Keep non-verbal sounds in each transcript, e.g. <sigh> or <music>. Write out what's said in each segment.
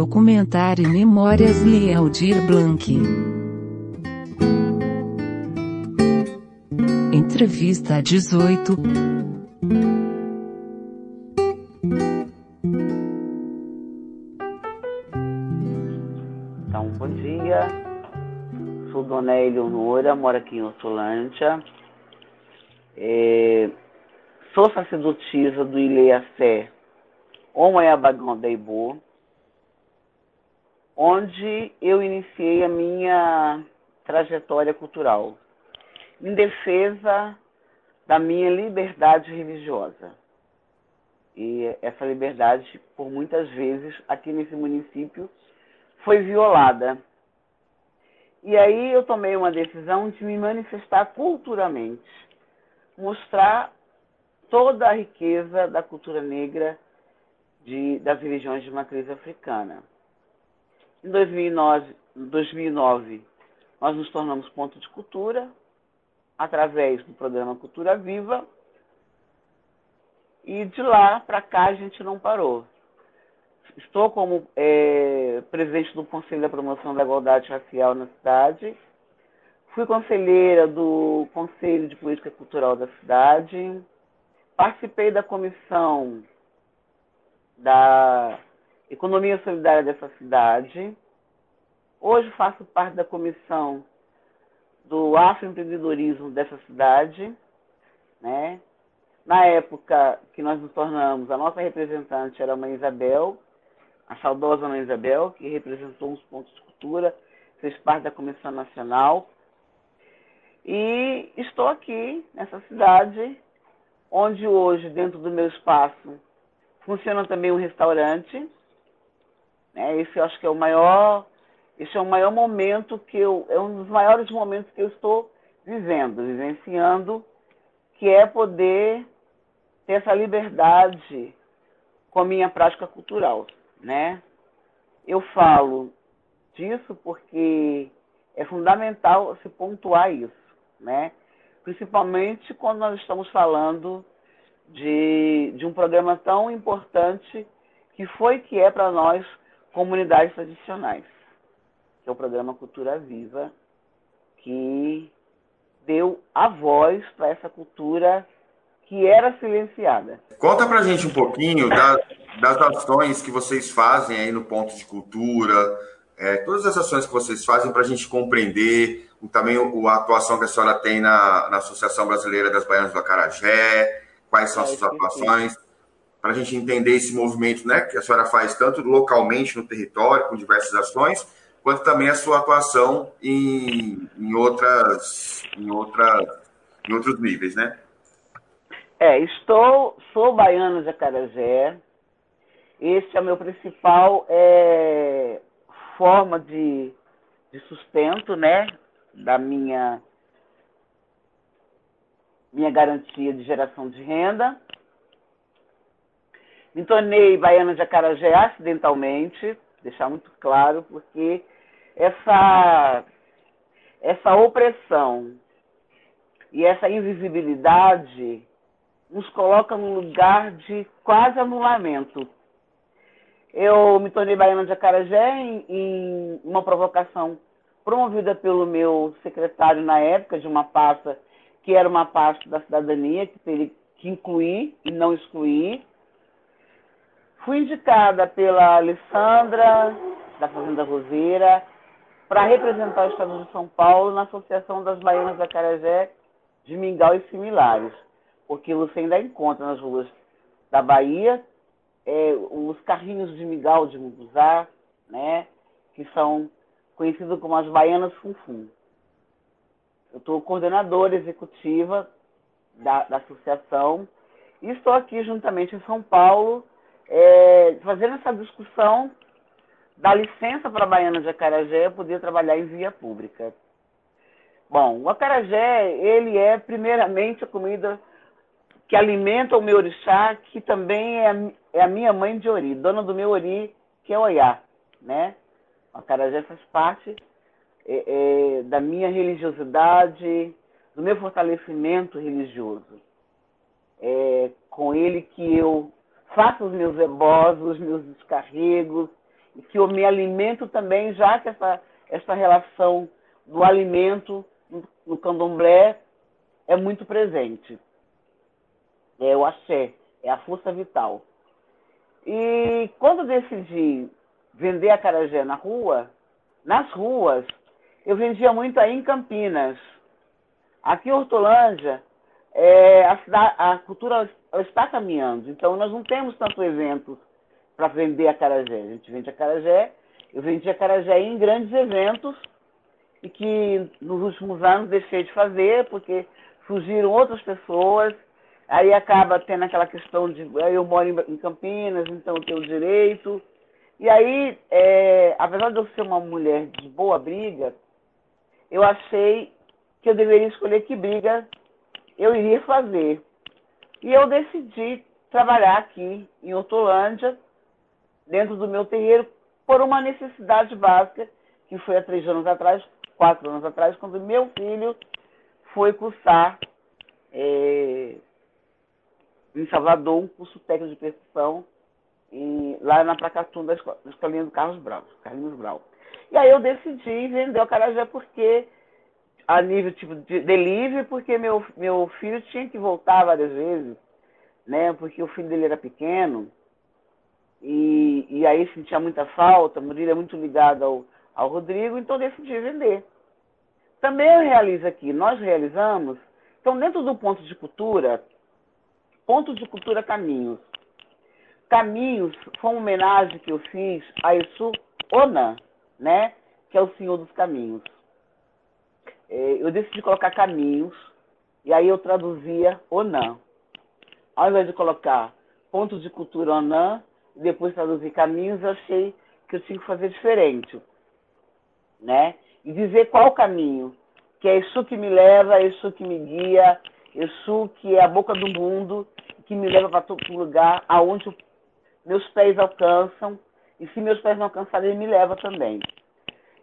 Documentário Memórias Lieldir Blanc. Entrevista 18. Então, bom dia. Sou Dona Eleonora, moro aqui em Hortolândia. É, sou sacerdotisa do Ileacé Omoiabagão da Ibo, onde eu iniciei a minha trajetória cultural em defesa da minha liberdade religiosa. E essa liberdade, por muitas vezes, aqui nesse município, foi violada. E aí eu tomei uma decisão de me manifestar culturalmente, mostrar toda a riqueza da cultura negra de, das religiões de matriz africana. Em 2009, 2009, nós nos tornamos ponto de cultura através do programa Cultura Viva e de lá para cá a gente não parou. Estou como é, presidente do Conselho da Promoção da Igualdade Racial na cidade. Fui conselheira do Conselho de Política Cultural da cidade. Participei da comissão da Economia Solidária dessa cidade. Hoje faço parte da comissão do afroempreendedorismo dessa cidade, né? Na época que nós nos tornamos, a nossa representante era a Mãe Isabel, a saudosa Mãe Isabel, que representou os pontos de cultura, fez parte da Comissão Nacional. E estou aqui, nessa cidade, onde hoje, dentro do meu espaço, Funciona também um restaurante. Né? Esse eu acho que é o maior, esse é o maior momento que eu, é um dos maiores momentos que eu estou vivendo, vivenciando, que é poder ter essa liberdade com a minha prática cultural, né? Eu falo disso porque é fundamental se pontuar isso, né? Principalmente quando nós estamos falando de, de um programa tão importante que foi que é para nós, comunidades tradicionais, que é o programa Cultura Viva, que deu a voz para essa cultura que era silenciada. Conta para gente um pouquinho da, das ações que vocês fazem aí no Ponto de Cultura, é, todas as ações que vocês fazem para a gente compreender também a atuação que a senhora tem na, na Associação Brasileira das Baianas do Acarajé, quais são as suas atuações, para a gente entender esse movimento né, que a senhora faz tanto localmente no território, com diversas ações, quanto também a sua atuação em, em, outras, em, outra, em outros níveis, né? É, estou, sou baiano de Acarajé. Esse é o meu principal é, forma de, de sustento, né, da minha minha garantia de geração de renda. Me tornei baiana de Acarajé acidentalmente, deixar muito claro, porque essa, essa opressão e essa invisibilidade nos coloca num lugar de quase anulamento. Eu me tornei baiana de Acarajé em, em uma provocação promovida pelo meu secretário na época de uma pasta que era uma parte da cidadania que teria que incluir e não excluir. Fui indicada pela Alessandra, da Fazenda Roseira, para representar o Estado de São Paulo na Associação das Baianas da Carajé, de Mingau e similares, porque você ainda encontra nas ruas da Bahia é, os carrinhos de Mingau, de Muguzá, né, que são conhecidos como as Baianas Funfum. Eu estou coordenadora executiva da, da, associação e estou aqui juntamente em São Paulo é, fazendo essa discussão da licença para a Baiana de Acarajé poder trabalhar em via pública. Bom, o acarajé, ele é primeiramente a comida que alimenta o meu orixá, que também é a, é a minha mãe de ori, dona do meu ori, que é Oiá, né? O acarajé faz parte é, é, da minha religiosidade, do meu fortalecimento religioso. É com ele que eu faço os meus ebós, os meus descarregos que eu me alimento também, já que essa, essa relação do alimento no candomblé é muito presente. É o axé, é a força vital. E quando decidi vender a carajé na rua, nas ruas, eu vendia muito aí em Campinas. Aqui em Hortolândia, é, a, cidade, a, cultura está caminhando, então nós não temos tanto eventos para vender a carajé. A gente vende a carajé, eu vendi a carajé em grandes eventos e que nos últimos anos deixei de fazer porque surgiram outras pessoas, aí acaba tendo aquela questão de eu moro em Campinas, então eu tenho direito. E aí, é, apesar de eu ser uma mulher de boa briga, eu achei que eu deveria escolher que briga eu iria fazer. E eu decidi trabalhar aqui em Hortolândia, dentro do meu terreiro, por uma necessidade básica, que foi há três anos atrás, quatro anos atrás, quando meu filho foi cursar é, em Salvador um curso técnico de percussão lá na Pracatum da, da escolinha do Carlos Brau, Carlinhos Brau. E aí eu decidi vender o Carajé porque a nível tipo de delivery, porque meu, meu filho tinha que voltar várias vezes, né? Porque o filho dele era pequeno e, e aí sentia muita falta, Murilo é muito ligado ao, ao Rodrigo, então decidi vender. Também eu realizo aqui, nós realizamos, então dentro do ponto de cultura, ponto de cultura Caminhos. Caminhos foi uma homenagem que eu fiz a Isso Onan, né? Que é o Senhor dos Caminhos. É, eu decidi colocar Caminhos, e aí eu traduzia Onan. Ao invés de colocar ponto de cultura Onan, e depois traduzir Caminhos, eu achei que eu tinha que fazer diferente né? E dizer qual o caminho, que é isso que me leva, é isso que me guia, isso que é a boca do mundo, que me leva para todo lugar aonde meus pés alcançam, e se meus pés não alcançarem, ele me leva também.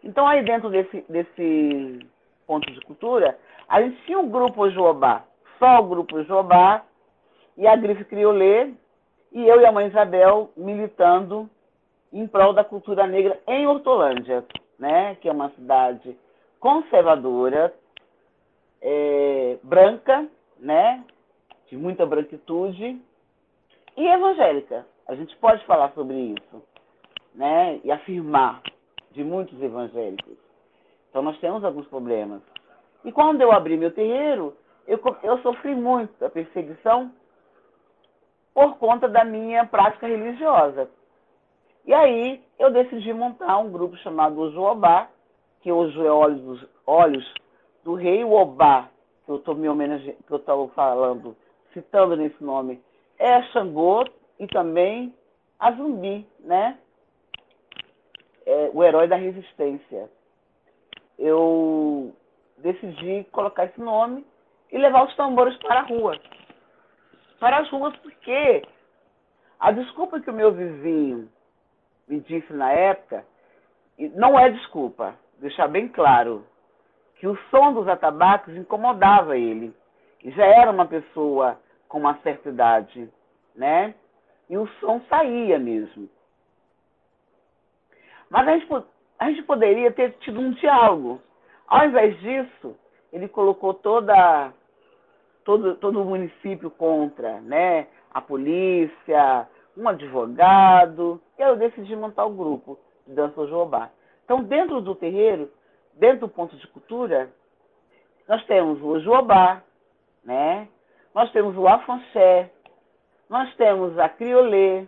Então, aí dentro desse, desse ponto de cultura, a gente tinha um grupo Jobá, só o grupo Jobá, e a Grife Criolê, e eu e a mãe Isabel militando em prol da cultura negra em Hortolândia né, que é uma cidade conservadora, é, branca, né, de muita branquitude, e evangélica. A gente pode falar sobre isso, né, e afirmar de muitos evangélicos. Então nós temos alguns problemas. E quando eu abri meu terreiro, eu, eu sofri muito a perseguição por conta da minha prática religiosa. E aí eu decidi montar um grupo chamado Ojuobá, que hoje é Olhos, Olhos do Rei. O Obá, que eu estou me homenageando, que eu estou falando, citando nesse nome, é Xangô e também a Zumbi, né? É, o herói da resistência. Eu decidi colocar esse nome e levar os tambores para a rua. Para as ruas, porque a desculpa que o meu vizinho me disse na época, não é desculpa, deixar bem claro, que o som dos atabaques incomodava ele. E já era uma pessoa com uma certa idade, né? E o som saía mesmo. Mas a gente, a gente poderia ter tido um diálogo. Ao invés disso, ele colocou toda, todo, todo o município contra, né? A polícia, um advogado, e eu decidi montar o grupo de dança Jobá. Então, dentro do terreiro, dentro do ponto de cultura, nós temos o Jobá, né? nós temos o Afonché, nós temos a Criolê,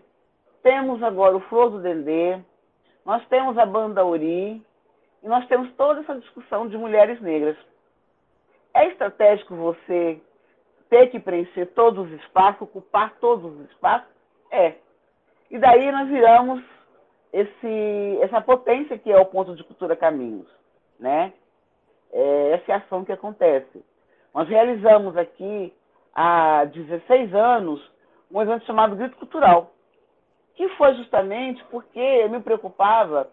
temos agora o Flor do Dendê, nós temos a Banda Ori, e nós temos toda essa discussão de mulheres negras. É estratégico você ter que preencher todos os espaços, ocupar todos os espaços? É. E daí nós viramos esse, essa potência que é o ponto de cultura caminhos, né? É essa é ação que acontece. Nós realizamos aqui há 16 anos um evento chamado Grito Cultural, que foi justamente porque eu me preocupava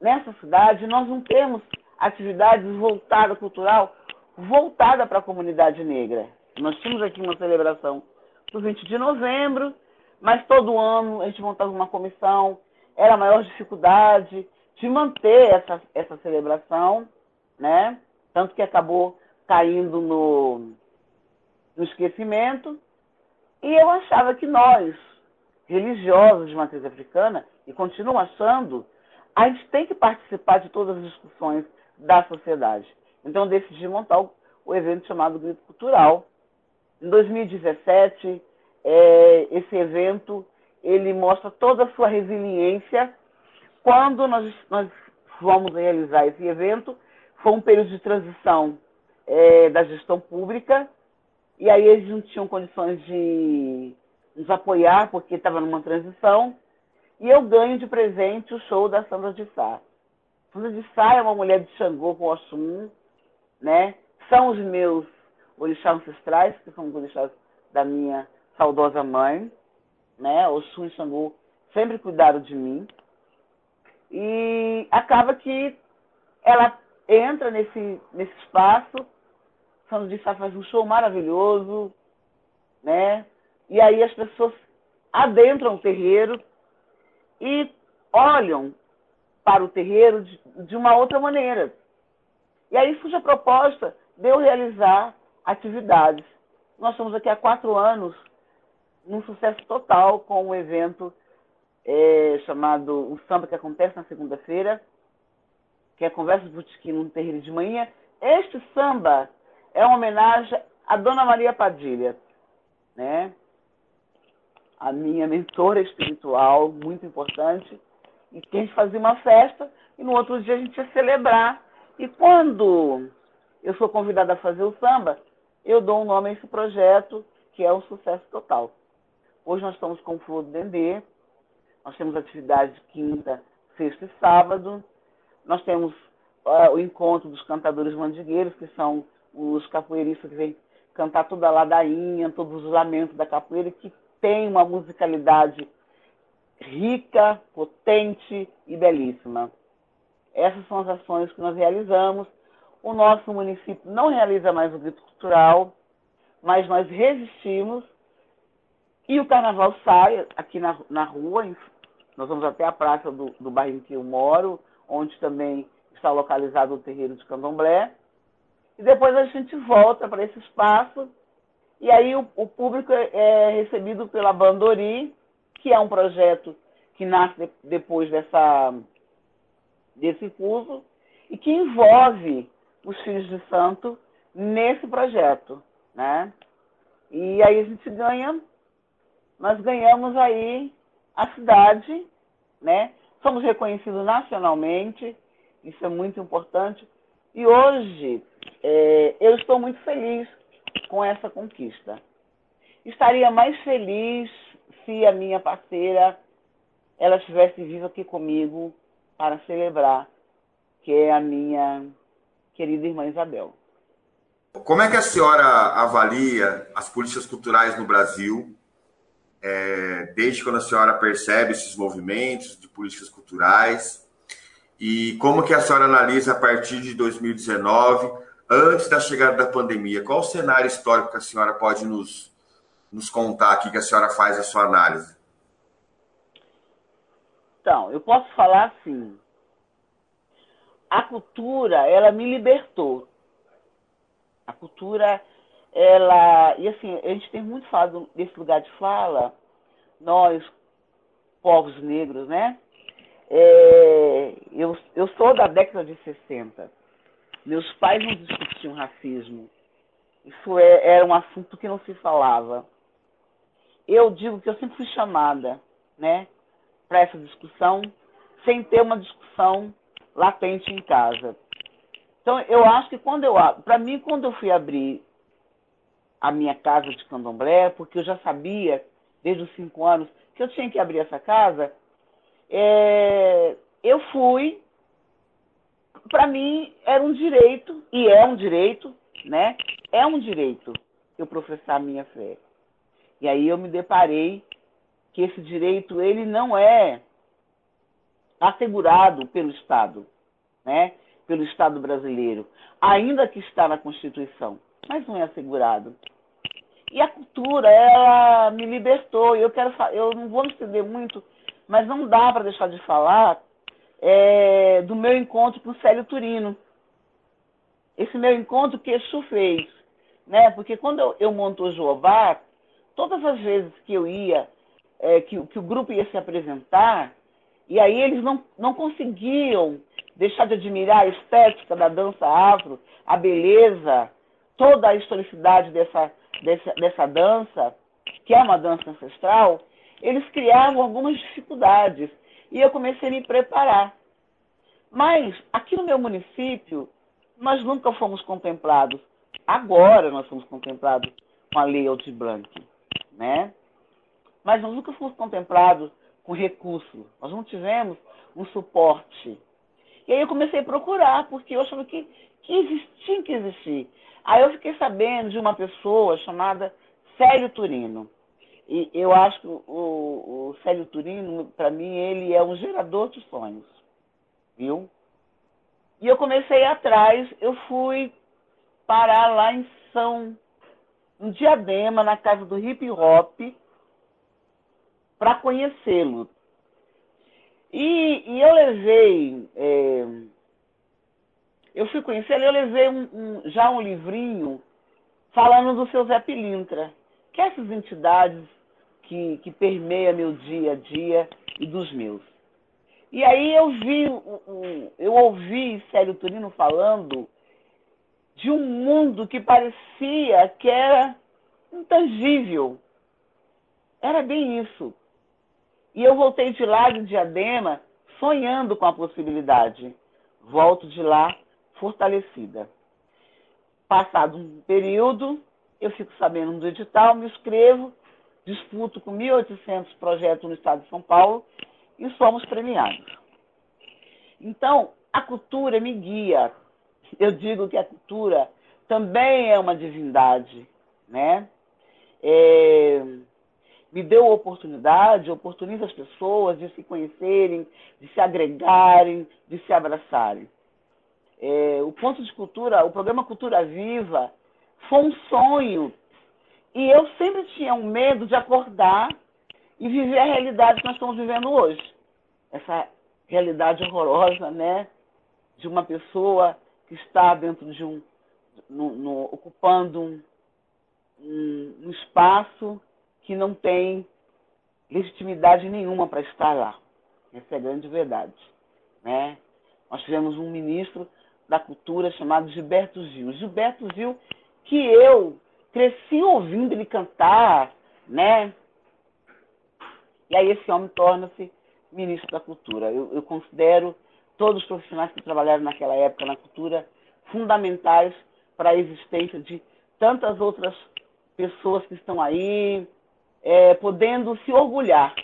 nessa cidade nós não temos atividades voltadas cultural voltada para a comunidade negra. Nós tínhamos aqui uma celebração do 20 de novembro, mas todo ano a gente montava uma comissão, era a maior dificuldade de manter essa, essa celebração, né? Tanto que acabou caindo no, no esquecimento. E eu achava que nós, religiosos de matriz africana, e continuo achando, a gente tem que participar de todas as discussões da sociedade. Então, decidi montar o, o evento chamado Grito Cultural. Em 2017, é, esse evento ele mostra toda a sua resiliência. Quando nós, nós vamos realizar esse evento, foi um período de transição é, da gestão pública, e aí eles não tinham condições de nos apoiar, porque estava numa transição, e eu ganho de presente o show da Sandra de Sá. Sandra de Sá é uma mulher de Xangô com Oxum, né? São os meus orixás ancestrais, que são os orixás da minha saudosa mãe, né? Oxum e Xangô sempre cuidaram de mim. E acaba que ela entra nesse, nesse espaço, Sandro de Sá faz um show maravilhoso, né? E aí as pessoas adentram o terreiro e olham para o terreiro de, de uma outra maneira. E aí surge a proposta de eu realizar atividades. Nós estamos aqui há quatro anos num sucesso total com um evento é, chamado O Samba que acontece na segunda-feira, que é a Conversa de Botequim no terreiro de manhã. Este samba é uma homenagem a Dona Maria Padilha, né? A minha mentora espiritual, muito importante, e que a gente fazia uma festa e no outro dia a gente ia celebrar. E quando eu sou convidada a fazer o samba, eu dou um nome a esse projeto, que é um sucesso total. Hoje nós estamos com o Flor do Dendê, nós temos atividade de quinta, sexta e sábado, nós temos uh, o encontro dos cantadores mandigueiros, que são os capoeiristas que vêm cantar toda a ladainha, todos os lamentos da capoeira, que tem uma musicalidade rica, potente e belíssima. Essas são as ações que nós realizamos. O nosso município não realiza mais o grito cultural, mas nós resistimos. E o carnaval sai aqui na, na rua, nós vamos até a praça do, do bairro em que eu moro, onde também está localizado o terreiro de Candomblé. E depois a gente volta para esse espaço e aí o, o público é, é recebido pela Bandori, que é um projeto que nasce de, depois dessa, desse curso e que envolve os filhos de santo nesse projeto, né? E aí a gente ganha, nós ganhamos aí a cidade, né? Somos reconhecidos nacionalmente, isso é muito importante. E hoje é, eu estou muito feliz com essa conquista. Estaria mais feliz se a minha parceira ela estivesse viva aqui comigo para celebrar, que é a minha querida irmã Isabel. Como é que a senhora avalia as políticas culturais no Brasil? É, desde quando a senhora percebe esses movimentos de políticas culturais? E como que a senhora analisa a partir de 2019 antes da chegada da pandemia, qual o cenário histórico que a senhora pode nos, nos contar aqui, que a senhora faz a sua análise? Então, eu posso falar assim, a cultura, ela me libertou. A cultura, ela... E assim, a gente tem muito falado desse lugar de fala, nós, povos negros, né? É, eu, eu sou da década de 60. Meus pais não discutiam racismo. Isso é, era um assunto que não se falava. Eu digo que eu sempre fui chamada, né, para essa discussão, sem ter uma discussão latente em casa. Então, eu acho que quando eu, para mim, quando eu fui abrir a minha casa de candomblé, porque eu já sabia, desde os cinco anos, que eu tinha que abrir essa casa, é, eu fui para mim era um direito, e é um direito, né? É um direito eu professar a minha fé. E aí eu me deparei que esse direito ele não é assegurado pelo Estado, né? Pelo Estado brasileiro, ainda que está na Constituição, mas não é assegurado. E a cultura, ela me libertou. Eu quero, eu não vou me estender muito, Mas não dá para deixar de falar é, do meu encontro com o Célio Turino. Esse meu encontro que Exu fez. Né? Porque quando eu, eu monto o todas as vezes que eu ia, é, que, que o grupo ia se apresentar, e aí eles não, não conseguiam deixar de admirar a estética da dança afro, a beleza, toda a historicidade dessa, dessa, dessa dança, que é uma dança ancestral, eles criavam algumas dificuldades. E eu comecei a me preparar. Mas aqui no meu município, nós nunca fomos contemplados. Agora nós fomos contemplados com a Lei Aldir Blanc, né? Mas nós nunca fomos contemplados com recurso. Nós não tivemos um suporte. E aí eu comecei a procurar, porque eu achava que, que existia que existir. Aí eu fiquei sabendo de uma pessoa chamada Célio Turino. E eu acho que o, o Célio Turino, para mim, ele é um gerador de sonhos. Viu? E eu comecei atrás, eu fui parar lá em São em Diadema, na casa do hip hop, para conhecê-lo. E, e, eu levei, é, eu fui conhecê-lo, eu levei um, um, já um livrinho falando do seu Zé Pilintra, que essas entidades que, que permeiam meu dia a dia e dos meus. E aí eu vi, eu ouvi Célio Turino falando de um mundo que parecia que era intangível. Era bem isso. E eu voltei de lá de Diadema sonhando com a possibilidade. Volto de lá fortalecida. Passado um período, eu fico sabendo do edital, me inscrevo, disputo com 1.800 projetos no estado de São Paulo e somos premiados. Então, a cultura me guia. Eu digo que a cultura também é uma divindade, né? É, me deu oportunidade, oportuniza as pessoas de se conhecerem, de se agregarem, de se abraçarem. É, o ponto de cultura, o programa Cultura Viva, foi um sonho. E eu sempre tinha um medo de acordar e viver a realidade que nós estamos vivendo hoje. Essa realidade horrorosa, né? De uma pessoa que está dentro de um. No, no, ocupando um, um, um espaço que não tem legitimidade nenhuma para estar lá. Essa é a grande verdade. Né? Nós tivemos um ministro da cultura chamado Gilberto Gil. Gilberto Gil, que eu cresci ouvindo ele cantar, né? E aí esse homem torna-se ministro da cultura. Eu, eu considero todos os profissionais que trabalharam naquela época na cultura fundamentais para a existência de tantas outras pessoas que estão aí, é, podendo se orgulhar,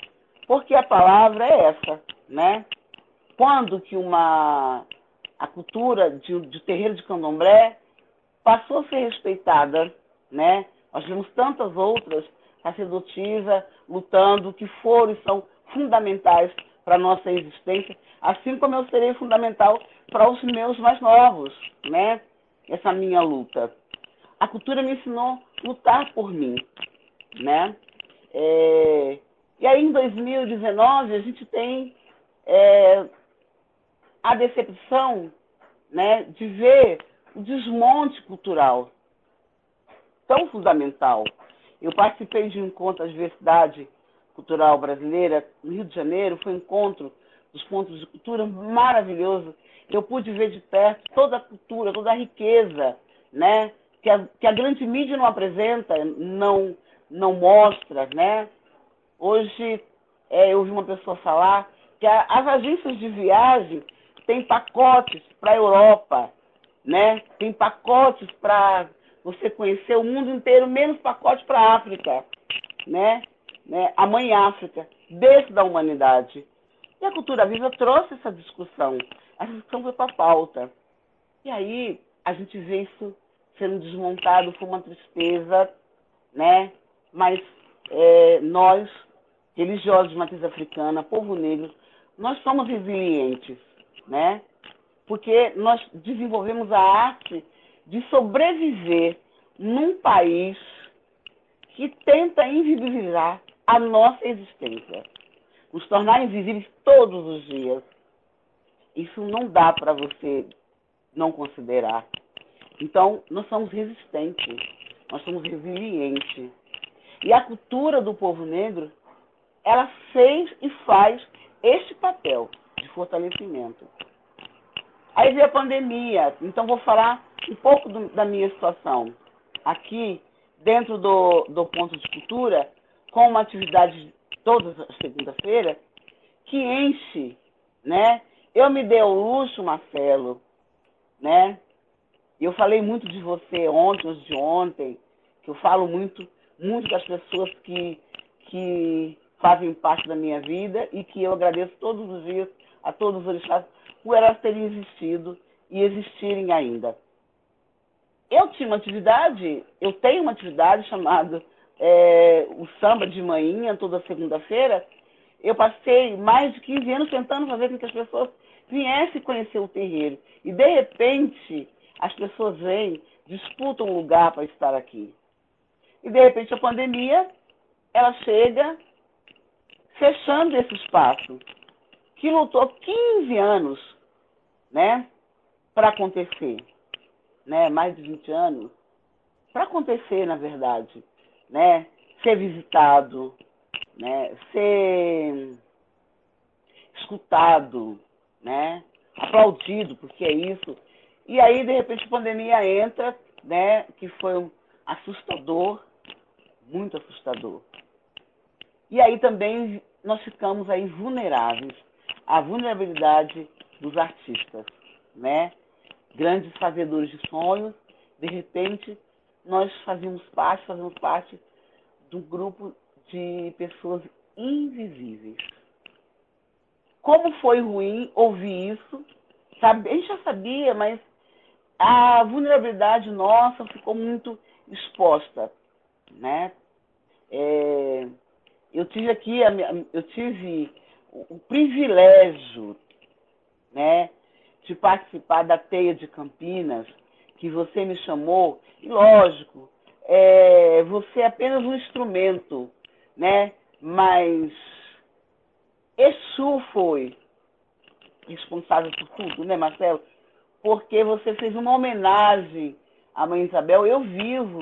porque a palavra é essa, né? Quando que uma a cultura de, de terreiro de candomblé passou a ser respeitada, né? Nós vimos tantas outras sacerdotisas lutando que foram e são fundamentais para a nossa existência, assim como eu serei fundamental para os meus mais novos, né? Essa minha luta. A cultura me ensinou a lutar por mim, né? É, e aí, em 2019, a gente tem é, a decepção né, de ver o desmonte cultural tão fundamental. Eu participei de um encontro da Diversidade Cultural Brasileira no Rio de Janeiro, foi um encontro dos pontos de cultura maravilhoso. Eu pude ver de perto toda a cultura, toda a riqueza, né? Que a, que a grande mídia não apresenta, não não mostra, né? Hoje é, eu ouvi uma pessoa falar que a, as agências de viagem têm pacotes para a Europa, né? Tem pacotes para você conhecer o mundo inteiro, menos pacote para a África, né? né? A mãe África, desse da humanidade. E a cultura viva trouxe essa discussão. Essa discussão foi para a pauta. E aí a gente vê isso sendo desmontado com uma tristeza, né? mas é, nós, religiosos de matriz africana, povo negro, nós somos resilientes, né? Porque nós desenvolvemos a arte de sobreviver num país que tenta invisibilizar a nossa existência. nos tornar invisíveis todos os dias. Isso não dá para você não considerar. Então, nós somos resistentes, nós somos resilientes. E a cultura do povo negro, ela fez e faz este papel de fortalecimento. Aí veio a pandemia, então vou falar um pouco do, da minha situação. Aqui, dentro do, do ponto de cultura, com uma atividade toda segunda-feira, que enche, né? Eu me dei o luxo, Marcelo, né? Eu falei muito de você ontem, de ontem, que eu falo muito, muito das pessoas que, que fazem parte da minha vida e que eu agradeço todos os dias a todos os orixás por elas terem existido e existirem ainda. Eu tinha uma atividade, eu tenho uma atividade chamada é, o samba de manhã, toda segunda-feira. Eu passei mais de 15 anos tentando fazer com que as pessoas viessem conhecer o terreiro. E, de repente, as pessoas vêm, disputam um lugar para estar aqui. E, de repente, a pandemia, ela chega fechando esse espaço, que lutou 15 anos né, para acontecer. Né, mais de 20 anos, para acontecer, na verdade, né, ser visitado, né, ser escutado, né, aplaudido, porque é isso. E aí, de repente, a pandemia entra, né, que foi um assustador, muito assustador. E aí também nós ficamos aí vulneráveis à vulnerabilidade dos artistas, né? Grandes fazedores de sonhos, de repente nós fazíamos parte, fazemos parte de um grupo de pessoas invisíveis. Como foi ruim ouvir isso? A gente já sabia, mas a vulnerabilidade nossa ficou muito exposta, né? É, eu tive aqui, eu tive o privilégio né, de participar da Teia de Campinas, que você me chamou, e lógico, é, você é apenas um instrumento, né, mas Exu foi responsável por tudo, né, Marcelo? Porque você fez uma homenagem à Mãe Isabel. Eu vivo,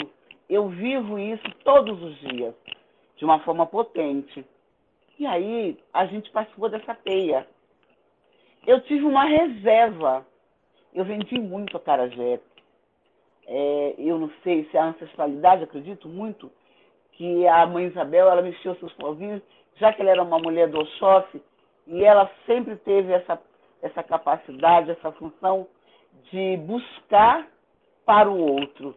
eu vivo isso todos os dias, de uma forma potente. E aí, a gente participou dessa teia eu tive uma reserva. Eu vendi muito a. É, eu não sei se é a ancestralidade, acredito muito, que a mãe Isabel, ela mexeu seus povinhos, já que ela era uma mulher do Oxóssi, e ela sempre teve essa, essa capacidade, essa função de buscar para o outro.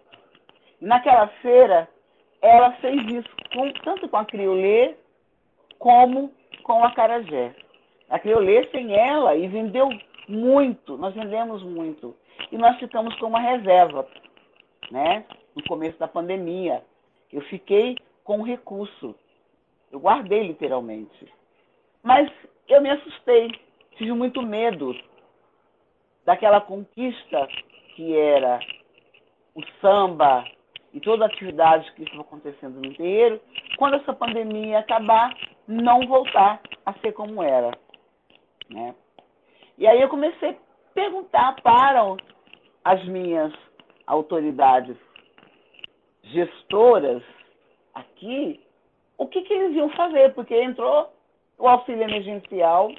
E naquela feira, ela fez isso com, tanto com a criolê como com a carajé. A Criolê sem ela e vendeu muito, nós vendemos muito. E nós ficamos com uma reserva, né? No começo da pandemia. Eu fiquei com recurso. Eu guardei literalmente. Mas eu me assustei, tive muito medo daquela conquista que era o samba e toda a atividade que estava acontecendo no inteiro, quando essa pandemia acabar, não voltar a ser como era. Né? E aí eu comecei a perguntar para as minhas autoridades gestoras aqui o que, que eles iam fazer, porque entrou o auxílio emergencial,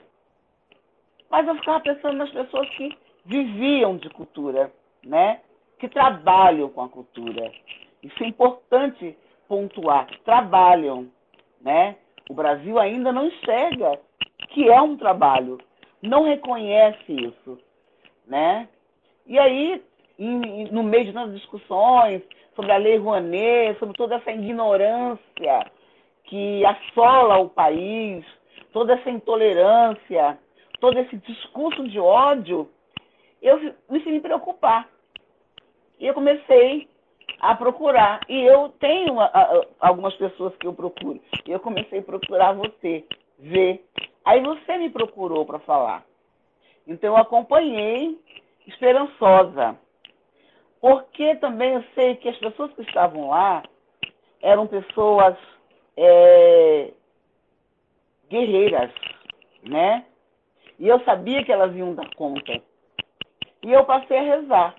mas eu ficava pensando nas pessoas que viviam de cultura, né? que trabalham com a cultura. Isso é importante pontuar, trabalham. Né? O Brasil ainda não enxerga que é um trabalho, não reconhece isso, né? E aí, em, no meio de tantas discussões sobre a Lei Rouanet, sobre toda essa ignorância que assola o país, toda essa intolerância, todo esse discurso de ódio, eu me senti preocupar. E eu comecei a procurar. E eu tenho algumas pessoas que eu procuro. E eu comecei a procurar você, ver Aí você me procurou para falar. Então eu acompanhei, esperançosa. Porque também eu sei que as pessoas que estavam lá eram pessoas é, guerreiras, né? E eu sabia que elas iam dar conta. E eu passei a rezar,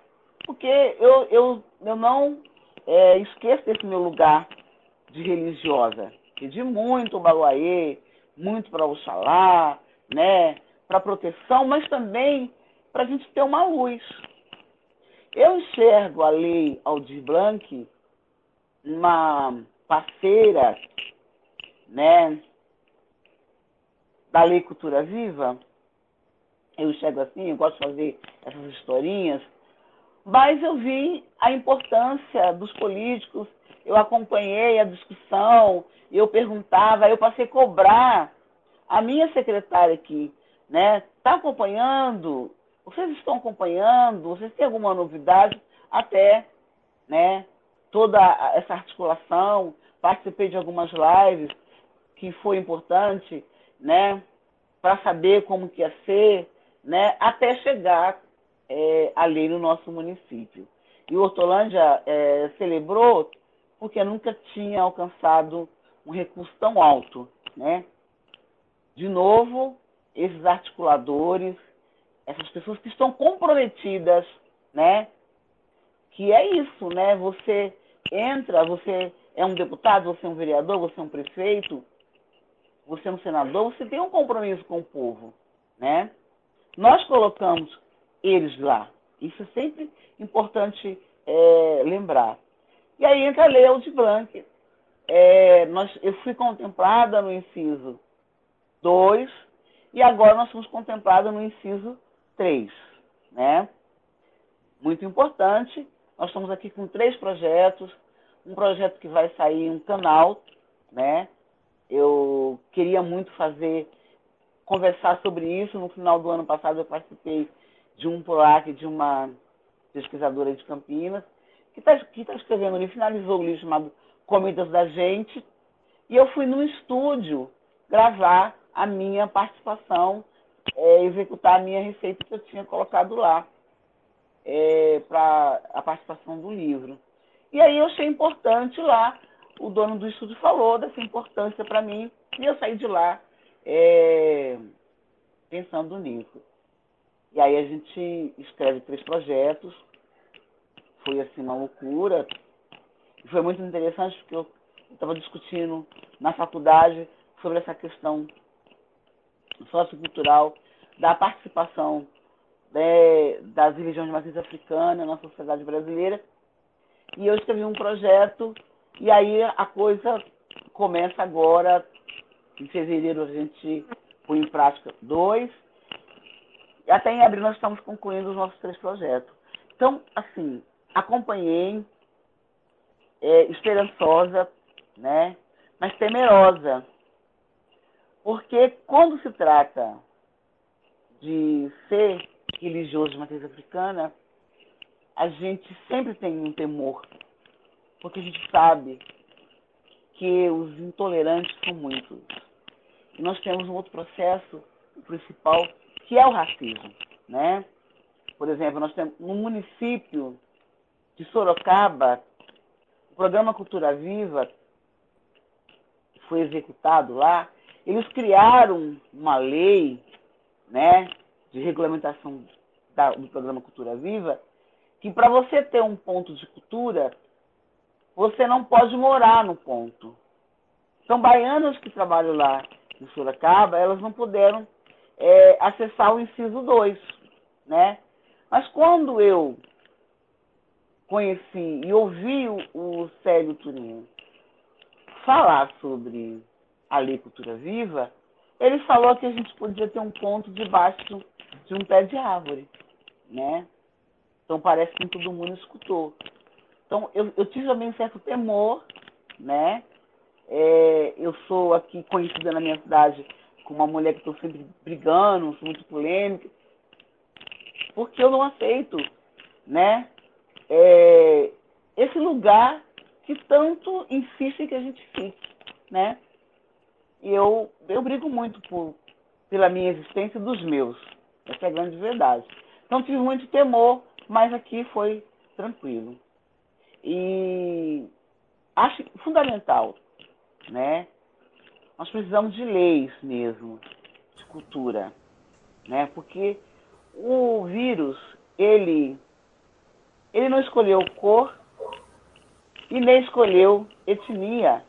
porque eu, eu, eu não é, esqueço desse meu lugar de religiosa. Pedi muito Baluaê, muito para Oxalá, né? Para proteção, mas também para a gente ter uma luz. Eu enxergo a lei Aldir Blanc uma parceira, né, da Lei Cultura Viva. Eu enxergo assim, eu gosto de fazer essas historinhas, mas eu vi a importância dos políticos, eu acompanhei a discussão, eu perguntava, eu passei a cobrar a minha secretária aqui, né? Está acompanhando? Vocês estão acompanhando? Vocês têm alguma novidade? Até, né? Toda essa articulação, participei de algumas lives que foi importante, né? Para saber como que ia ser, né? Até chegar é, a lei no nosso município. E Hortolândia é, celebrou porque nunca tinha alcançado um recurso tão alto, né? De novo, esses articuladores, essas pessoas que estão comprometidas, né? Que é isso, né? Você entra, você é um deputado, você é um vereador, você é um prefeito, você é um senador, você tem um compromisso com o povo, né? Nós colocamos eles lá. Isso é sempre importante é, lembrar. E aí entra a Lei Aldir Blanc. É, nós, eu fui contemplada no inciso 2 e agora nós somos contemplados no inciso 3. Né? Muito importante. Nós estamos aqui com três projetos. Um projeto que vai sair um canal, né? Eu queria muito fazer, conversar sobre isso. No final do ano passado eu participei de um PROAC de uma pesquisadora de Campinas, que está tá escrevendo ali, finalizou o livro chamado Comidas da Gente, e eu fui no estúdio gravar a minha participação, é, executar a minha receita que eu tinha colocado lá é, para a participação do livro. E aí eu achei importante lá, o dono do estúdio falou dessa importância para mim, e eu saí de lá é, pensando nisso. E aí a gente escreve três projetos, foi assim uma loucura. E foi muito interessante porque eu estava discutindo na faculdade sobre essa questão sociocultural da participação né, das religiões de matriz africana na sociedade brasileira. E eu escrevi um projeto e aí a coisa começa agora. Em fevereiro a gente põe em prática dois. E até em abril nós estamos concluindo os nossos três projetos. Então, assim, acompanhei, é, esperançosa, né? mas temerosa. Porque quando se trata de ser religioso de matriz africana, a gente sempre tem um temor. Porque a gente sabe que os intolerantes são muitos. E nós temos um outro processo principal, que é o racismo. Né? Por exemplo, nós temos no município de Sorocaba, o programa Cultura Viva foi executado lá, eles criaram uma lei né, de regulamentação da, do programa Cultura Viva, que para você ter um ponto de cultura, você não pode morar no ponto. Então, baianas que trabalham lá em Sorocaba, elas não puderam é, acessar o inciso 2, né? Mas quando eu conheci e ouvi o, o Célio Turinho falar sobre a Lei Cultura Viva, ele falou que a gente podia ter um ponto debaixo de um pé de árvore, né? Então parece que todo mundo escutou. Então eu, eu tive também um certo temor, né? É, eu sou aqui conhecida na minha cidade como uma mulher que estou sempre brigando, sou muito polêmica, porque eu não aceito, né? É, esse lugar que tanto insiste que a gente fique, né? E eu, eu brigo muito por, pela minha existência dos meus. Essa é a grande verdade. Então tive muito temor, mas aqui foi tranquilo. E acho fundamental, né? nós precisamos de leis mesmo, de cultura, né? Porque o vírus, ele, ele não escolheu cor e nem escolheu etnia,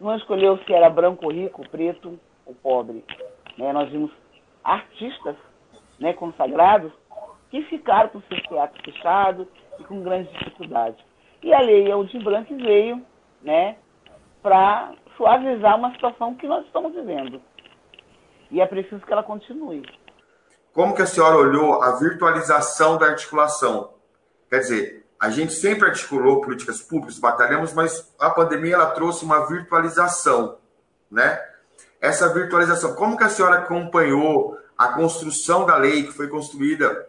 não escolheu se era branco, rico, preto ou pobre. Né? Nós vimos artistas né, consagrados que ficaram com seus teatros fechados e com grande dificuldade. E a lei Aldir Blanc veio né, para suavizar uma situação que nós estamos vivendo. E é preciso que ela continue. Como que a senhora olhou a virtualização da articulação? Quer dizer, a gente sempre articulou políticas públicas, batalhamos, mas a pandemia ela trouxe uma virtualização, né? Essa virtualização, como que a senhora acompanhou a construção da lei que foi construída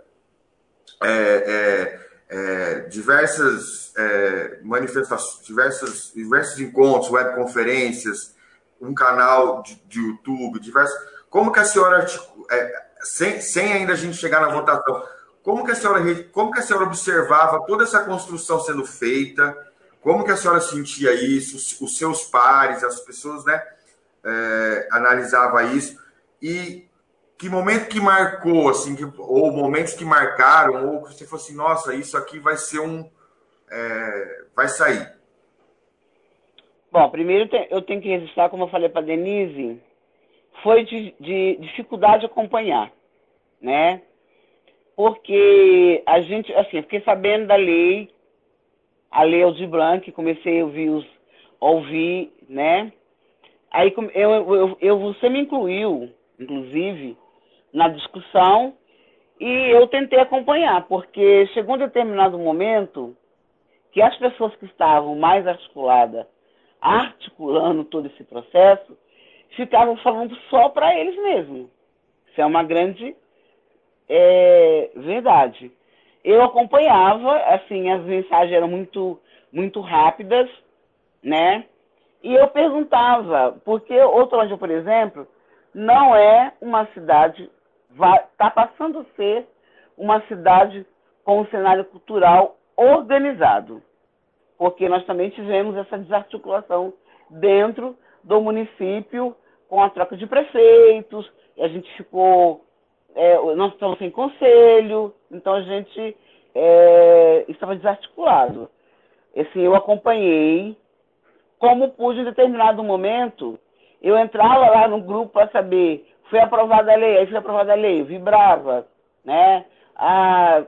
é, é, é, diversas é, manifestações, diversas, diversos encontros, webconferências, um canal de, de YouTube, diversos. Como que a senhora, é, sem, sem ainda a gente chegar na votação, como que a senhora, como que a senhora observava toda essa construção sendo feita? Como que a senhora sentia isso? Os seus pares, as pessoas, né, é, analisava isso e que momento que marcou, assim, que, ou momentos que marcaram, ou que você falou assim, nossa, isso aqui vai ser um. É, vai sair? Bom, primeiro eu tenho que registrar, como eu falei para Denise, foi de, de, dificuldade de acompanhar, né? Porque a gente, assim, fiquei sabendo da lei, a lei Aldir Blanc, comecei a ouvir, os, ouvir né? Aí eu, eu, eu, você me incluiu, inclusive, na discussão e eu tentei acompanhar, porque chegou um determinado momento que as pessoas que estavam mais articuladas, articulando todo esse processo, ficavam falando só para eles mesmos. Isso é uma grande é, verdade. Eu acompanhava, assim, as mensagens eram muito, muito rápidas, né? E eu perguntava, porque Outrândia, por exemplo, não é uma cidade está passando a ser uma cidade com um cenário cultural organizado, porque nós também tivemos essa desarticulação dentro do município com a troca de prefeitos, e a gente ficou, é, nós estamos sem conselho, então a gente é, estava desarticulado. Assim, eu acompanhei, como pude em determinado momento, eu entrava lá no grupo para saber foi aprovada a lei, aí foi aprovada a lei, vibrava, né? Ah,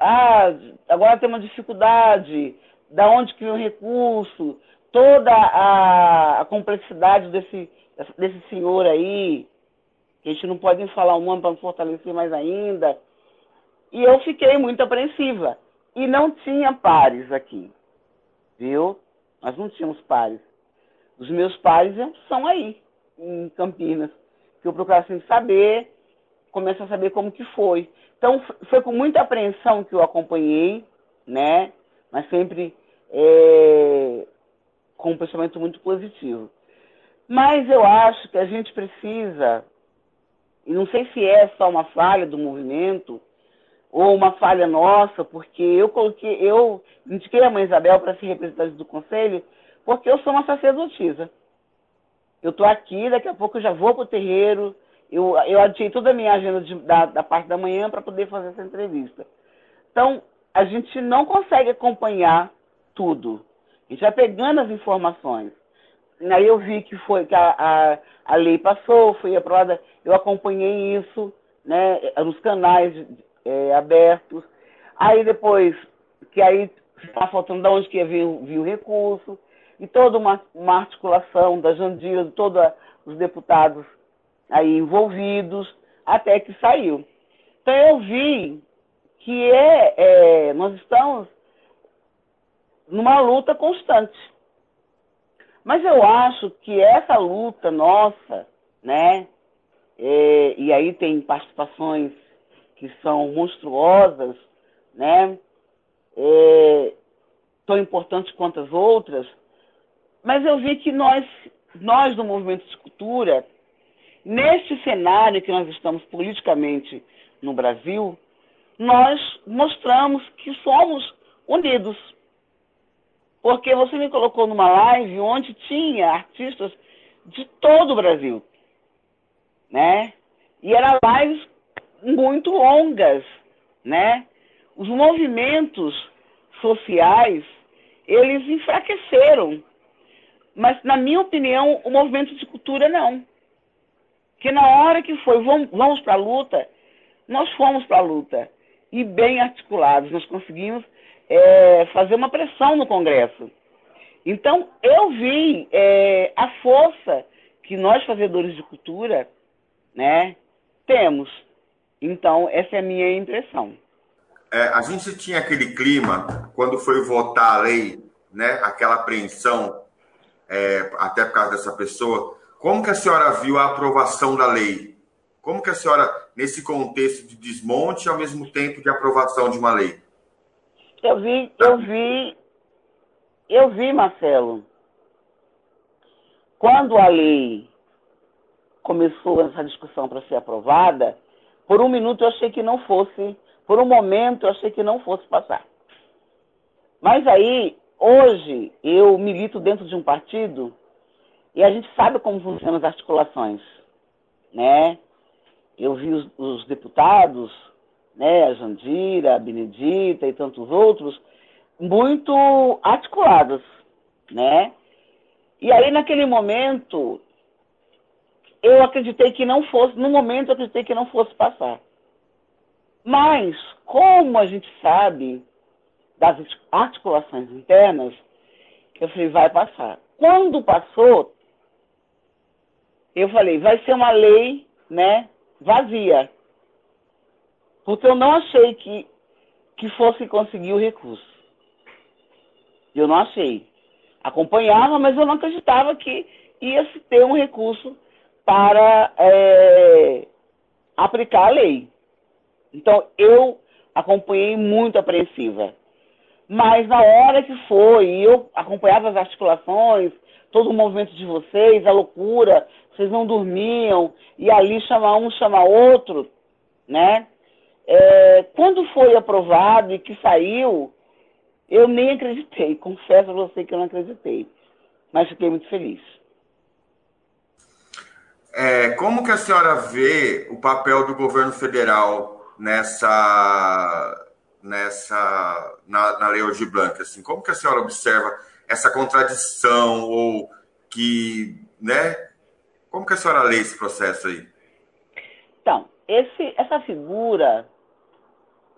ah, agora tem uma dificuldade, da onde que vem o recurso, toda a, a complexidade desse, desse senhor aí, a gente não pode falar o nome para fortalecer mais ainda. E eu fiquei muito apreensiva. E não tinha pares aqui, viu? Nós não tínhamos pares. Os meus pares são aí, em Campinas que eu procurasse assim, saber, começo a saber como que foi. Então, foi com muita apreensão que eu acompanhei, né? Mas sempre é, com um pensamento muito positivo. Mas eu acho que a gente precisa, e não sei se é só uma falha do movimento, ou uma falha nossa, porque eu coloquei, eu indiquei a mãe Isabel para ser representante do conselho, porque eu sou uma sacerdotisa eu estou aqui, daqui a pouco eu já vou para o terreiro. Eu, eu adiei toda a minha agenda de, da, da parte da manhã para poder fazer essa entrevista. Então, a gente não consegue acompanhar tudo. A gente vai pegando as informações. Aí eu vi que foi que a, a, a lei passou, foi aprovada, eu acompanhei isso né, nos canais é, abertos. Aí depois, que aí está faltando de onde que ia vir, vir o recurso e toda uma, uma articulação da Jandira, de todos os deputados aí envolvidos, até que saiu. Então eu vi que é, é, nós estamos numa luta constante. Mas eu acho que essa luta nossa, né, é, e aí tem participações que são monstruosas, né, é, tão importantes quanto as outras, mas eu vi que nós, nós do movimento de cultura, neste cenário que nós estamos politicamente no Brasil, nós mostramos que somos unidos. Porque você me colocou numa live onde tinha artistas de todo o Brasil, né? E eram lives muito longas, né? Os movimentos sociais, eles enfraqueceram. Mas, na minha opinião, o movimento de cultura não. Que na hora que foi, vamos, vamos para a luta, nós fomos para a luta. E bem articulados, nós conseguimos é, fazer uma pressão no Congresso. Então, eu vi é, a força que nós, fazedores de cultura, né, temos. Então, essa é a minha impressão. É, a gente tinha aquele clima, quando foi votar a lei, né, aquela apreensão, é, até por causa dessa pessoa. Como que a senhora viu a aprovação da lei? Como que a senhora, nesse contexto de desmonte, ao mesmo tempo de aprovação de uma lei? Eu vi, eu vi, eu vi, Marcelo, quando a lei começou essa discussão para ser aprovada, por um minuto eu achei que não fosse, por um momento eu achei que não fosse passar. Mas aí, hoje, eu milito dentro de um partido e a gente sabe como funcionam as articulações, né? Eu vi os, os deputados né, a Jandira, a Benedita e tantos outros, muito articulados, né? E aí, naquele momento, eu acreditei que não fosse, no momento, eu acreditei que não fosse passar. Mas, como a gente sabe das articulações internas, eu falei, vai passar. Quando passou, eu falei, vai ser uma lei, né, vazia. Porque eu não achei que, que fosse conseguir o recurso. Eu não achei. Acompanhava, mas eu não acreditava que ia se ter um recurso para é, aplicar a lei. Então, eu acompanhei muito apreensiva. Mas na hora que foi, eu acompanhava as articulações, todo o movimento de vocês, a loucura, vocês não dormiam, e ali chama um, chama outro, né? É, quando foi aprovado e que saiu, eu nem acreditei. <laughs> Confesso a você que eu não acreditei. Mas fiquei muito feliz. É, como que a senhora vê o papel do governo federal nessa, nessa na, na Lei Hoje Blanca? Assim, como que a senhora observa essa contradição ou que, né? Como que a senhora lê esse processo aí? Então, esse, essa figura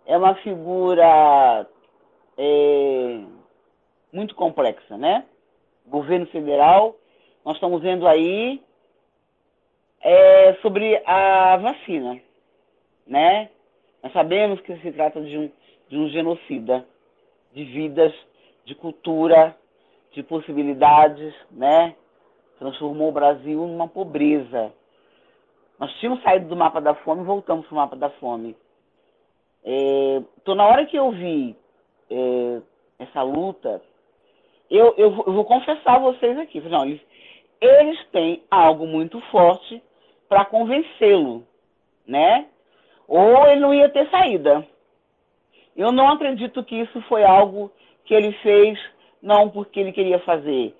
é uma figura é, muito complexa, né? Governo federal, nós estamos vendo aí é, sobre a vacina, né? Nós sabemos que se trata de um, de um genocida de vidas, de cultura, de possibilidades, né? Transformou o Brasil numa pobreza. Nós tínhamos saído do mapa da fome e voltamos para o mapa da fome. Então, na hora que eu vi é, essa luta, eu, eu, eu, vou confessar a vocês aqui. Não, eles, eles têm algo muito forte para convencê-lo, né? Ou ele não ia ter saída. Eu não acredito que isso foi algo que ele fez, não porque ele queria fazer.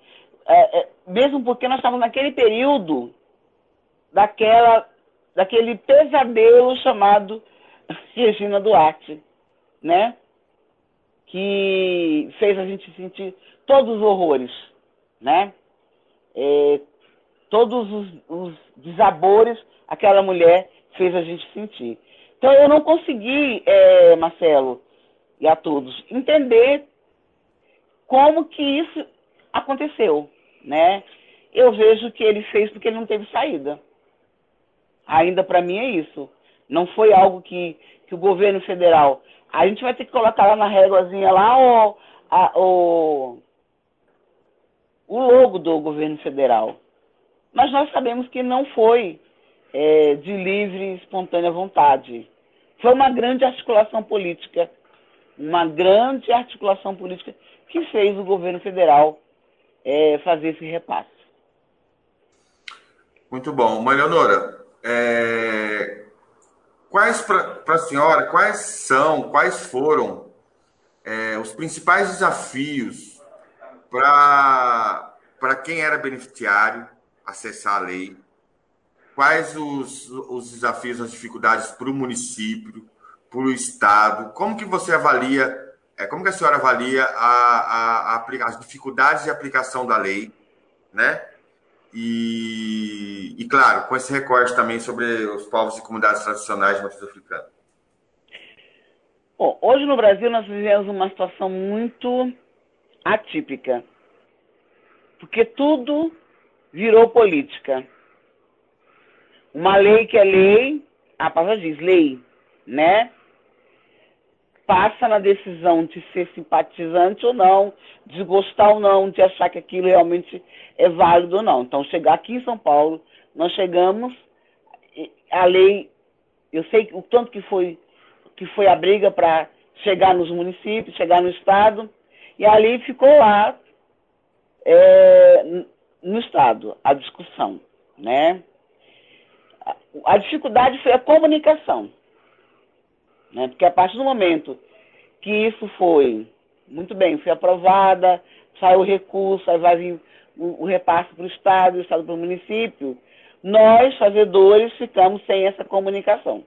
É, é, mesmo porque nós estávamos naquele período daquela, daquele pesadelo chamado <laughs> Regina Duarte, né? Que fez a gente sentir todos os horrores, né? É, todos os, os desabores aquela mulher fez a gente sentir. Então eu não consegui, é, Marcelo e a todos, entender como que isso aconteceu, né? Eu vejo que ele fez porque ele não teve saída. Ainda para mim é isso. Não foi algo que, que o governo federal. A gente vai ter que colocar lá na réguazinha lá o, a, o, o logo do governo federal. Mas nós sabemos que não foi é, de livre e espontânea vontade. Foi uma grande articulação política, uma grande articulação política que fez o governo federal é, fazer esse repasse. Muito bom. Maria é, Quais, para a senhora, quais são, quais foram é, os principais desafios para quem era beneficiário acessar a lei? Quais os, os desafios, as dificuldades para o município, para o Estado? Como que você avalia, é, como que a senhora avalia a, a, a, as dificuldades de aplicação da lei, né? E, e, claro, com esse recorte também sobre os povos e comunidades tradicionais de matriz africana. Bom, hoje no Brasil nós vivemos uma situação muito atípica, porque tudo virou política. Uma lei que é lei, a palavra diz lei, né? Passa na decisão de ser simpatizante ou não, de gostar ou não, de achar que aquilo realmente é válido ou não. Então, chegar aqui em São Paulo, nós chegamos, a lei, eu sei o tanto que foi, que foi a briga para chegar nos municípios, chegar no Estado, e a lei ficou lá é, no Estado, a discussão, né? A dificuldade foi a comunicação, né? Porque a partir do momento que isso foi, muito bem, foi aprovada, saiu o recurso, aí vai vir o, repasse para o Estado, o Estado para o município, nós, fazedores, ficamos sem essa comunicação.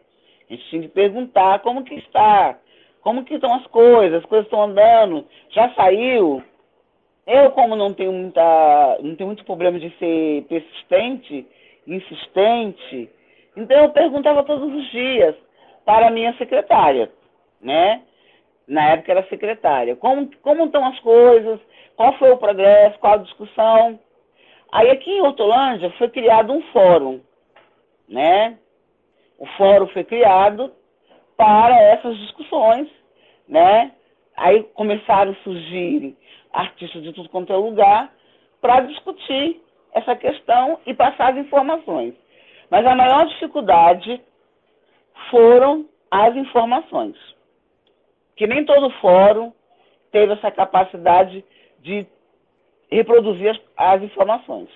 A gente tinha que perguntar como que está, como que estão as coisas, as coisas estão andando, já saiu. Eu, como não tenho muita, não tenho muito problema de ser persistente, insistente, então eu perguntava todos os dias para a minha secretária, né? Na época era secretária. Como, como estão as coisas? Qual foi o progresso? Qual a discussão? Aí aqui em Hortolândia foi criado um fórum, né? O fórum foi criado para essas discussões, né? Aí começaram a surgir artistas de tudo quanto é lugar para discutir essa questão e passar as informações. Mas a maior dificuldade foram as informações. Que nem todo fórum teve essa capacidade de reproduzir as, as informações.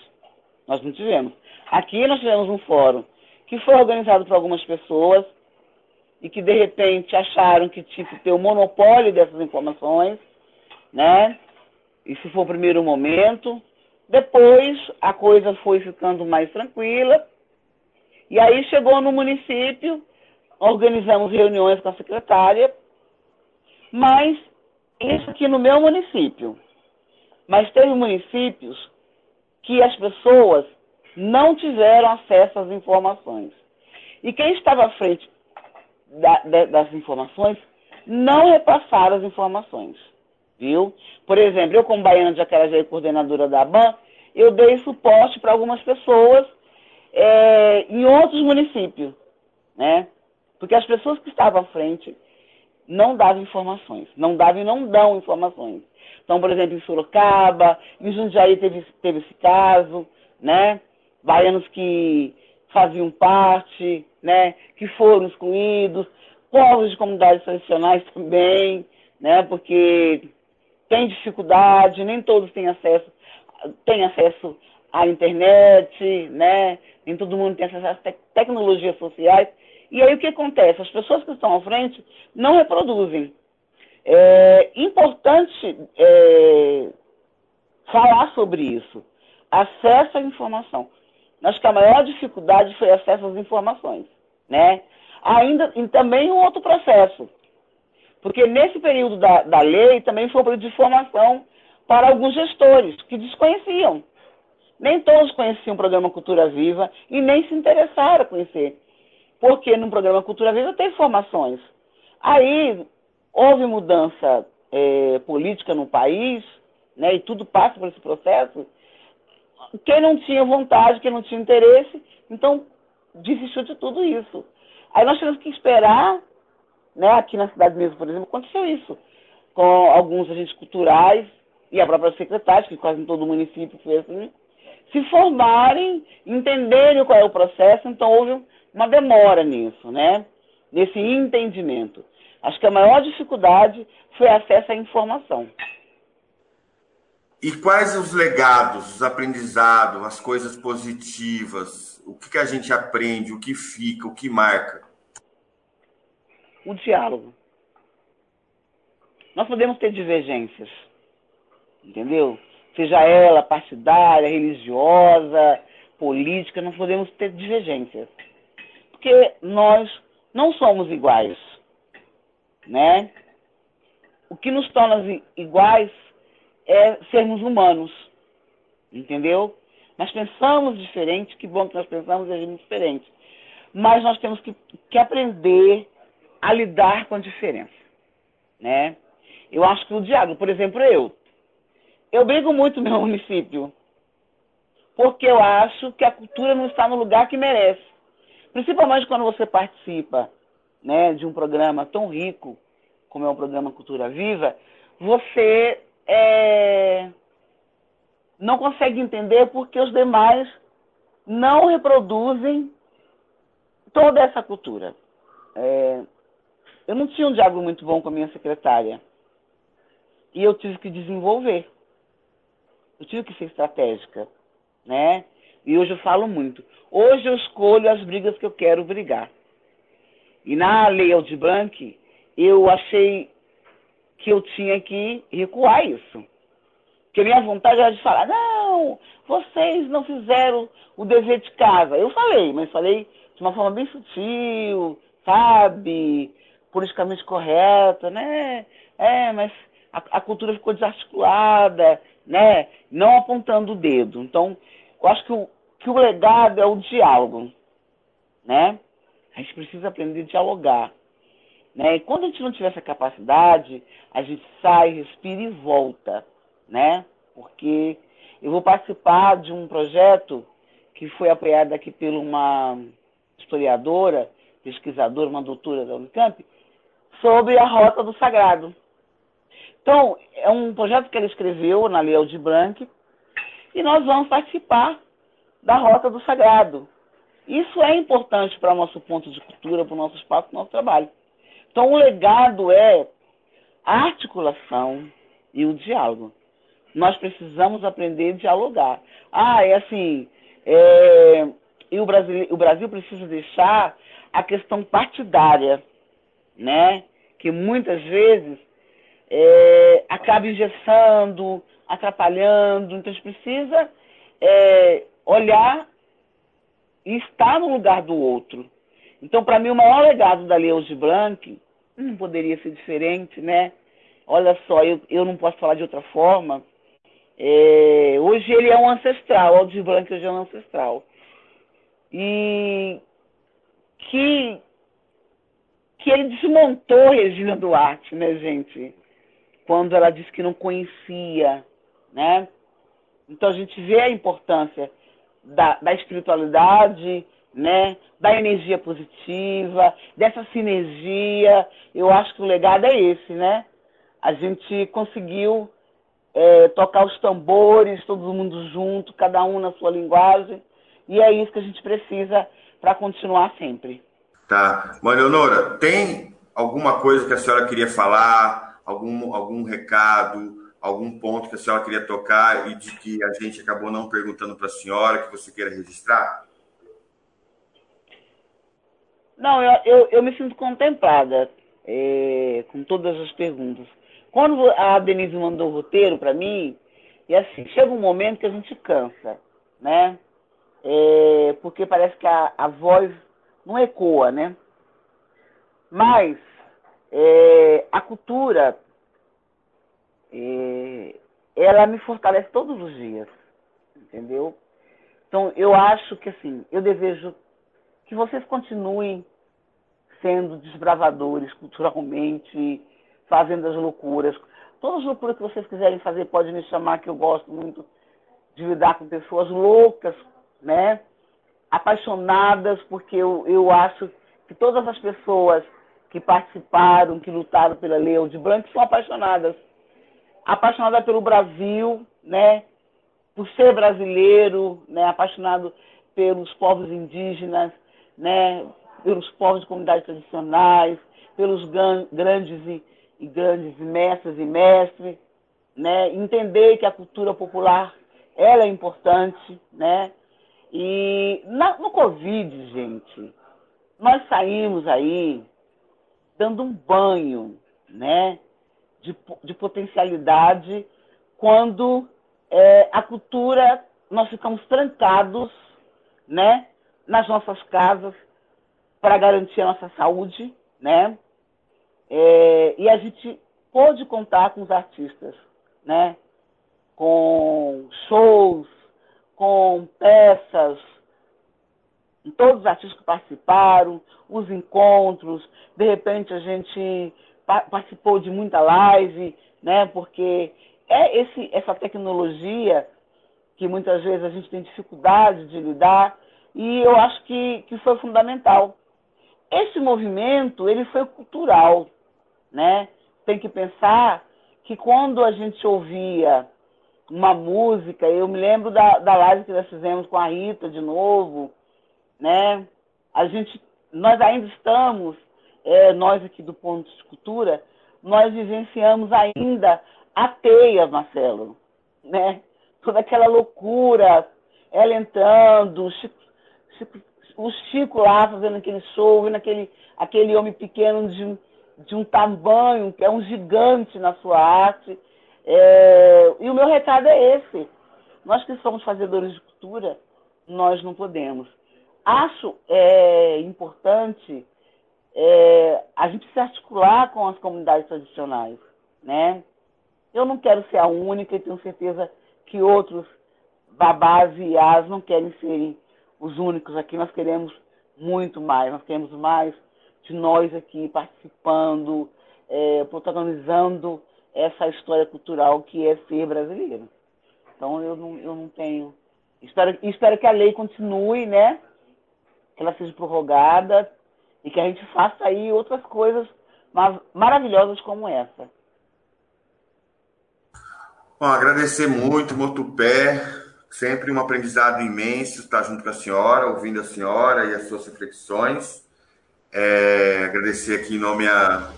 Nós não tivemos. Aqui nós tivemos um fórum que foi organizado por algumas pessoas e que de repente acharam que tinha que ter o monopólio dessas informações, né? Isso foi o primeiro momento. Depois a coisa foi ficando mais tranquila. E aí chegou no município, organizamos reuniões com a secretária, mas isso aqui no meu município. Mas teve municípios que as pessoas não tiveram acesso às informações. E quem estava à frente da, da, das informações não repassaram as informações. Viu? Por exemplo, eu como baiana de Acarajé e coordenadora da ABAN, eu dei suporte para algumas pessoas é, em outros municípios, né? Porque as pessoas que estavam à frente não davam informações, não davam e não dão informações. Então, por exemplo, em Sorocaba, em Jundiaí teve, teve esse caso, né? Baianos que faziam parte, né? Que foram excluídos, povos de comunidades tradicionais também, né? Porque tem dificuldade, nem todos têm acesso, têm acesso à internet, né? Nem todo mundo tem acesso às te tecnologias sociais. E aí o que acontece? As pessoas que estão à frente não reproduzem. É importante é, falar sobre isso. Acesso à informação. Acho que a maior dificuldade foi acesso às informações, né? Ainda, e também um outro processo. Porque nesse período da, da lei também foi um período de formação para alguns gestores que desconheciam. Nem todos conheciam o programa Cultura Viva e nem se interessaram a conhecer. Porque no programa Cultura Viva tem formações. Aí houve mudança é, política no país, né, e tudo passa por esse processo. Quem não tinha vontade, quem não tinha interesse, então desistiu de tudo isso. Aí nós tivemos que esperar, né, aqui na cidade mesmo, por exemplo, aconteceu isso, com alguns agentes culturais e a própria secretária, que quase em todo o município foi assim, se formarem, entenderem qual é o processo, então houve uma demora nisso, né? Nesse entendimento. Acho que a maior dificuldade foi acesso à informação. E quais os legados, os aprendizados, as coisas positivas? O que, que a gente aprende, o que fica, o que marca? O diálogo. Nós podemos ter divergências, entendeu? Seja ela partidária, religiosa, política, nós podemos ter divergências. Porque nós não somos iguais, né? O que nos torna iguais é sermos humanos, entendeu? Nós pensamos diferente, que bom que nós pensamos e agimos diferente. Mas nós temos que, que aprender a lidar com a diferença, né? Eu acho que o diálogo, por exemplo, eu, eu brigo muito no meu <laughs> município, porque eu acho que a cultura não está no lugar que merece. Principalmente quando você participa né, de um programa tão rico como é o programa Cultura Viva, você é, não consegue entender porque os demais não reproduzem toda essa cultura. É, eu não tinha um diálogo muito bom com a minha secretária. E eu tive que desenvolver. Eu tive que ser estratégica. Né? E hoje eu falo muito. Hoje eu escolho as brigas que eu quero brigar. E na lei Aldir eu achei que eu tinha que recuar isso. Porque minha vontade era de falar, não, vocês não fizeram o dever de casa. Eu falei, mas falei de uma forma bem sutil, sabe? Politicamente correta, né? É, mas a, a cultura ficou desarticulada, né? Não apontando o dedo. Então, eu acho que o, que o legado é o diálogo, né? A gente precisa aprender a dialogar. Né? E quando a gente não tiver essa capacidade, a gente sai, respira e volta, né? Porque eu vou participar de um projeto que foi apoiado aqui por uma historiadora, pesquisadora, uma doutora da Unicamp, sobre a Rota do Sagrado. Então, é um projeto que ela escreveu na Lei Branco e nós vamos participar da Rota do Sagrado. Isso é importante para o nosso ponto de cultura, para o nosso espaço, para o nosso trabalho. Então, o legado é a articulação e o diálogo. Nós precisamos aprender a dialogar. Ah, é assim, é, e o Brasil, o Brasil precisa deixar a questão partidária, né? Que muitas vezes é, acaba engessando, atrapalhando. Então, a gente precisa é, olhar e estar no lugar do outro. Então, para mim, o maior legado da Leo de Blanc não poderia ser diferente, né? Olha só, eu, eu não posso falar de outra forma. É, hoje ele é um ancestral, Aldir Blanc hoje é um ancestral. E que, que ele desmontou Regina Duarte, né, gente? Quando ela disse que não conhecia, né? Então a gente vê a importância da, da espiritualidade, né? da energia positiva, dessa sinergia. Eu acho que o legado é esse, né? A gente conseguiu é, tocar os tambores, todo mundo junto, cada um na sua linguagem, e é isso que a gente precisa para continuar sempre. Tá. Maria Leonora, tem alguma coisa que a senhora queria falar, algum, algum recado, algum ponto que a senhora queria tocar e de que a gente acabou não perguntando para a senhora, que você queira registrar? Não, eu, eu, eu me sinto contemplada é, com todas as perguntas. Quando a Denise mandou o roteiro para mim, e assim, chega um momento que a gente cansa, né? É, porque parece que a, a voz não ecoa, né? Mas é, a cultura ela me fortalece todos os dias, entendeu? Então, eu acho que, assim, eu desejo que vocês continuem sendo desbravadores culturalmente, fazendo as loucuras. Todas as loucuras que vocês quiserem fazer, pode me chamar, que eu gosto muito de lidar com pessoas loucas, né? Apaixonadas, porque eu, eu acho que todas as pessoas que participaram, que lutaram pela Lei de Branco, são apaixonadas apaixonada pelo Brasil, né? Por ser brasileiro, né? Apaixonado pelos povos indígenas, né? Pelos povos de comunidades tradicionais, pelos grandes e, e grandes mestres e mestres, né? Entender que a cultura popular ela é importante, né? E na, no Covid, gente, nós saímos aí dando um banho, né? De, de potencialidade quando é, a cultura, nós ficamos trancados né, nas nossas casas para garantir a nossa saúde, né? É, e a gente pôde contar com os artistas, né? Com shows, com peças, todos os artistas que participaram, os encontros, de repente a gente participou de muita live, né? Porque é esse, essa tecnologia que muitas vezes a gente tem dificuldade de lidar, e eu acho que, que foi fundamental. Esse movimento, ele foi cultural, né? Tem que pensar que quando a gente ouvia uma música, eu me lembro da, da live que nós fizemos com a Rita de novo, né? A gente, nós ainda estamos, nós aqui do Ponto de Cultura, nós vivenciamos ainda a teia, Marcelo, né? Toda aquela loucura, ela entrando, o Chico, Chico, o Chico lá fazendo aquele show, vendo aquele, aquele homem pequeno de, de um tamanho, que é um gigante na sua arte. É, e o meu recado é esse. Nós que somos fazedores de cultura, nós não podemos. Acho é, importante é, a gente se articular com as comunidades tradicionais, né? Eu não quero ser a única e tenho certeza que outros babás e as não querem serem os únicos aqui. Nós queremos muito mais, nós queremos mais de nós aqui participando, é, protagonizando essa história cultural que é ser brasileiro. Então eu não, eu não tenho. Espero, espero que a lei continue, né? Que ela seja prorrogada e que a gente faça aí outras coisas maravilhosas como essa. Bom, agradecer muito, Motupé. Sempre um aprendizado imenso estar junto com a senhora, ouvindo a senhora e as suas reflexões. É, agradecer aqui em nome a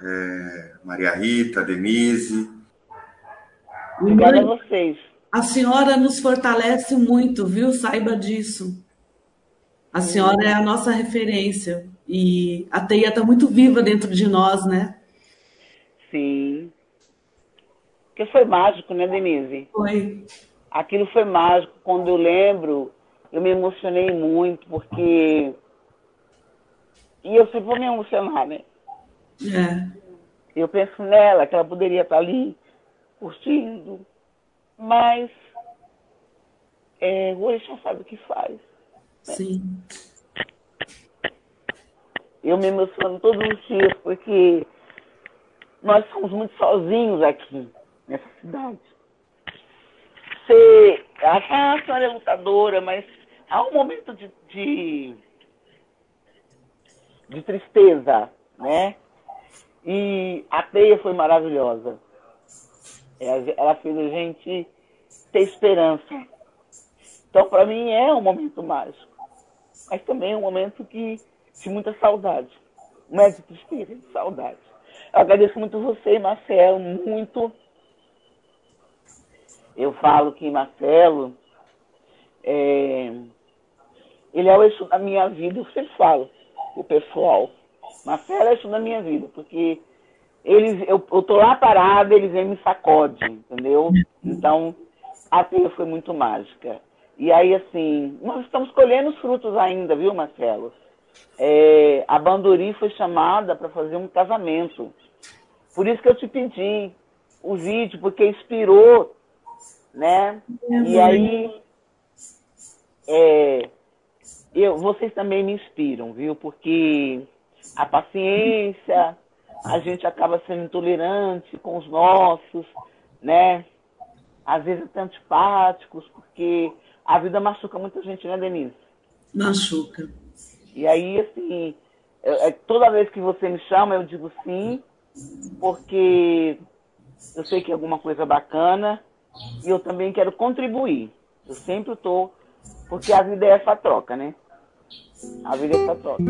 é, Maria Rita, Denise. Obrigada a vocês. A senhora nos fortalece muito, viu? Saiba disso. A senhora é a nossa referência. E a teia está muito viva dentro de nós, né? Sim. Porque foi mágico, né, Denise? Foi. Aquilo foi mágico. Quando eu lembro, eu me emocionei muito, porque. E eu sempre vou me emocionar, né? É. Eu penso nela, que ela poderia estar ali curtindo, mas é, o Orixá sabe o que faz. Sim. Eu me emociono todos os dias, porque nós somos muito sozinhos aqui nessa cidade. Você, ah, a senhora é lutadora, mas há um momento de, de, de tristeza, né? E a teia foi maravilhosa. Ela fez a gente ter esperança. Então, para mim, é um momento mágico. Mas também é um momento que, de muita saudade. É de tristeza, de saudade. Eu agradeço muito você, Marcelo, muito eu falo que Marcelo, é, ele é o eixo da minha vida, eu sempre falo o pessoal. Marcelo é o eixo da minha vida, porque eles, eu, eu tô lá parada, eles vêm me sacode, entendeu? Então, a trilha foi muito mágica. E aí, assim, nós estamos colhendo os frutos ainda, viu, Marcelo? É, a Banduri foi chamada para fazer um casamento. Por isso que eu te pedi o vídeo, porque inspirou né? E aí, é, eu, vocês também me inspiram, viu? Porque a paciência, a gente acaba sendo intolerante com os nossos, né? Às vezes até antipáticos, porque a vida machuca muita gente, né, Denise? Machuca. E aí, assim, é, toda vez que você me chama, eu digo sim, porque eu sei que é alguma coisa bacana e eu também quero contribuir. Eu sempre estou, porque a vida é essa troca, né? A vida é essa troca.